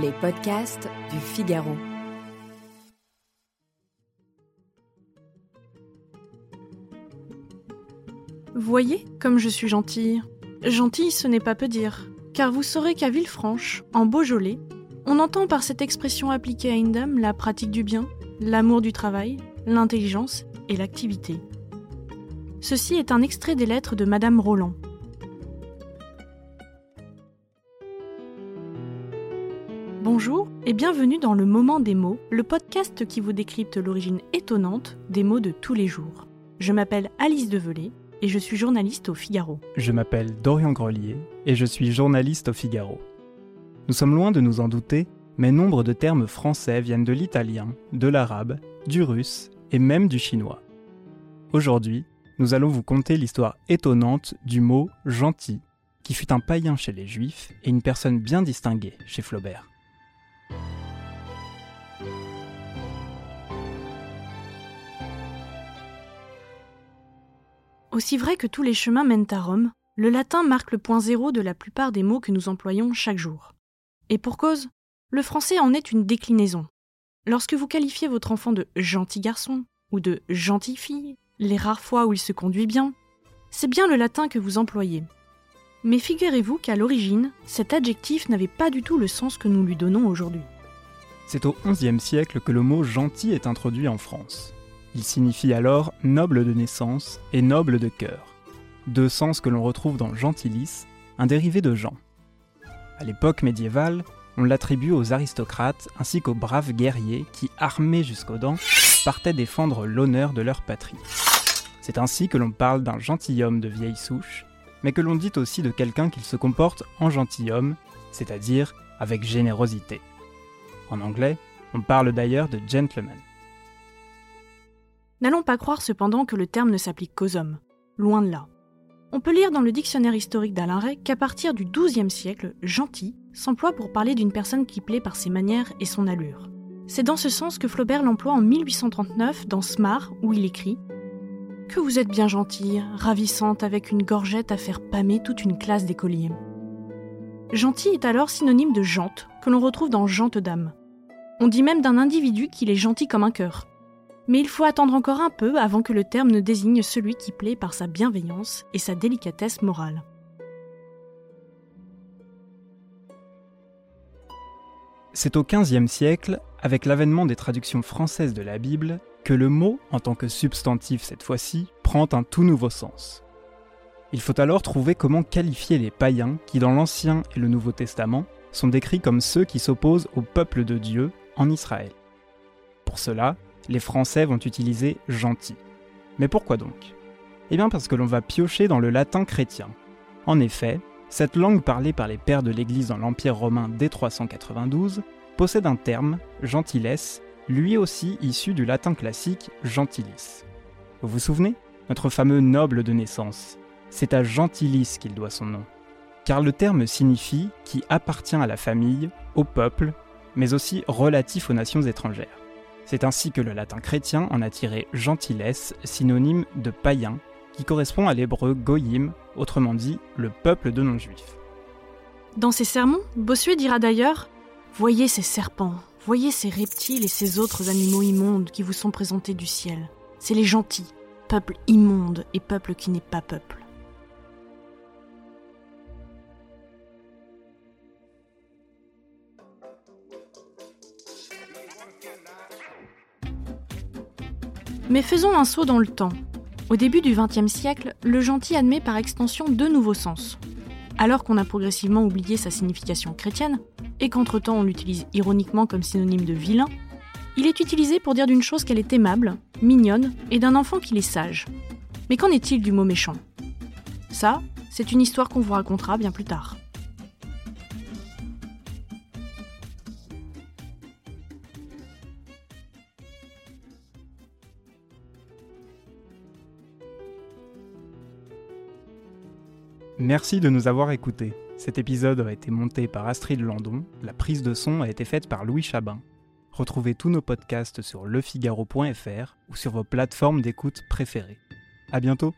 Les podcasts du Figaro. Voyez comme je suis gentille. Gentille, ce n'est pas peu dire, car vous saurez qu'à Villefranche, en Beaujolais, on entend par cette expression appliquée à une dame la pratique du bien, l'amour du travail, l'intelligence et l'activité. Ceci est un extrait des lettres de Madame Roland. Bonjour et bienvenue dans le Moment des mots, le podcast qui vous décrypte l'origine étonnante des mots de tous les jours. Je m'appelle Alice Develay et je suis journaliste au Figaro. Je m'appelle Dorian Grelier et je suis journaliste au Figaro. Nous sommes loin de nous en douter, mais nombre de termes français viennent de l'italien, de l'arabe, du russe et même du chinois. Aujourd'hui, nous allons vous conter l'histoire étonnante du mot gentil, qui fut un païen chez les juifs et une personne bien distinguée chez Flaubert. Aussi vrai que tous les chemins mènent à Rome, le latin marque le point zéro de la plupart des mots que nous employons chaque jour. Et pour cause, le français en est une déclinaison. Lorsque vous qualifiez votre enfant de gentil garçon ou de gentille fille, les rares fois où il se conduit bien, c'est bien le latin que vous employez. Mais figurez-vous qu'à l'origine, cet adjectif n'avait pas du tout le sens que nous lui donnons aujourd'hui. C'est au XIe siècle que le mot gentil est introduit en France. Il signifie alors noble de naissance et noble de cœur, deux sens que l'on retrouve dans gentilis, un dérivé de Jean. À l'époque médiévale, on l'attribue aux aristocrates ainsi qu'aux braves guerriers qui, armés jusqu'aux dents, partaient défendre l'honneur de leur patrie. C'est ainsi que l'on parle d'un gentilhomme de vieille souche, mais que l'on dit aussi de quelqu'un qui se comporte en gentilhomme, c'est-à-dire avec générosité. En anglais, on parle d'ailleurs de gentleman. N'allons pas croire cependant que le terme ne s'applique qu'aux hommes. Loin de là. On peut lire dans le dictionnaire historique d'Alain Ray qu'à partir du XIIe siècle, gentil s'emploie pour parler d'une personne qui plaît par ses manières et son allure. C'est dans ce sens que Flaubert l'emploie en 1839 dans Smart, où il écrit Que vous êtes bien gentille, ravissante, avec une gorgette à faire pâmer toute une classe d'écoliers. Gentil est alors synonyme de jante, que l'on retrouve dans jante d'âme. On dit même d'un individu qu'il est gentil comme un cœur. Mais il faut attendre encore un peu avant que le terme ne désigne celui qui plaît par sa bienveillance et sa délicatesse morale. C'est au XVe siècle, avec l'avènement des traductions françaises de la Bible, que le mot, en tant que substantif cette fois-ci, prend un tout nouveau sens. Il faut alors trouver comment qualifier les païens qui, dans l'Ancien et le Nouveau Testament, sont décrits comme ceux qui s'opposent au peuple de Dieu en Israël. Pour cela, les Français vont utiliser gentil. Mais pourquoi donc? Eh bien parce que l'on va piocher dans le latin chrétien. En effet, cette langue parlée par les pères de l'Église dans l'Empire romain dès 392 possède un terme, gentiles, lui aussi issu du latin classique gentilis. Vous vous souvenez? Notre fameux noble de naissance. C'est à gentilis qu'il doit son nom. Car le terme signifie qui appartient à la famille, au peuple, mais aussi relatif aux nations étrangères. C'est ainsi que le latin chrétien en a tiré gentiles, synonyme de païen, qui correspond à l'hébreu goyim, autrement dit le peuple de non-juifs. Dans ses sermons, Bossuet dira d'ailleurs Voyez ces serpents, voyez ces reptiles et ces autres animaux immondes qui vous sont présentés du ciel. C'est les gentils, peuple immonde et peuple qui n'est pas peuple. Mais faisons un saut dans le temps. Au début du XXe siècle, le gentil admet par extension deux nouveaux sens. Alors qu'on a progressivement oublié sa signification chrétienne, et qu'entre-temps on l'utilise ironiquement comme synonyme de vilain, il est utilisé pour dire d'une chose qu'elle est aimable, mignonne, et d'un enfant qu'il est sage. Mais qu'en est-il du mot méchant? Ça, c'est une histoire qu'on vous racontera bien plus tard. Merci de nous avoir écoutés. Cet épisode a été monté par Astrid Landon, la prise de son a été faite par Louis Chabin. Retrouvez tous nos podcasts sur lefigaro.fr ou sur vos plateformes d'écoute préférées. À bientôt!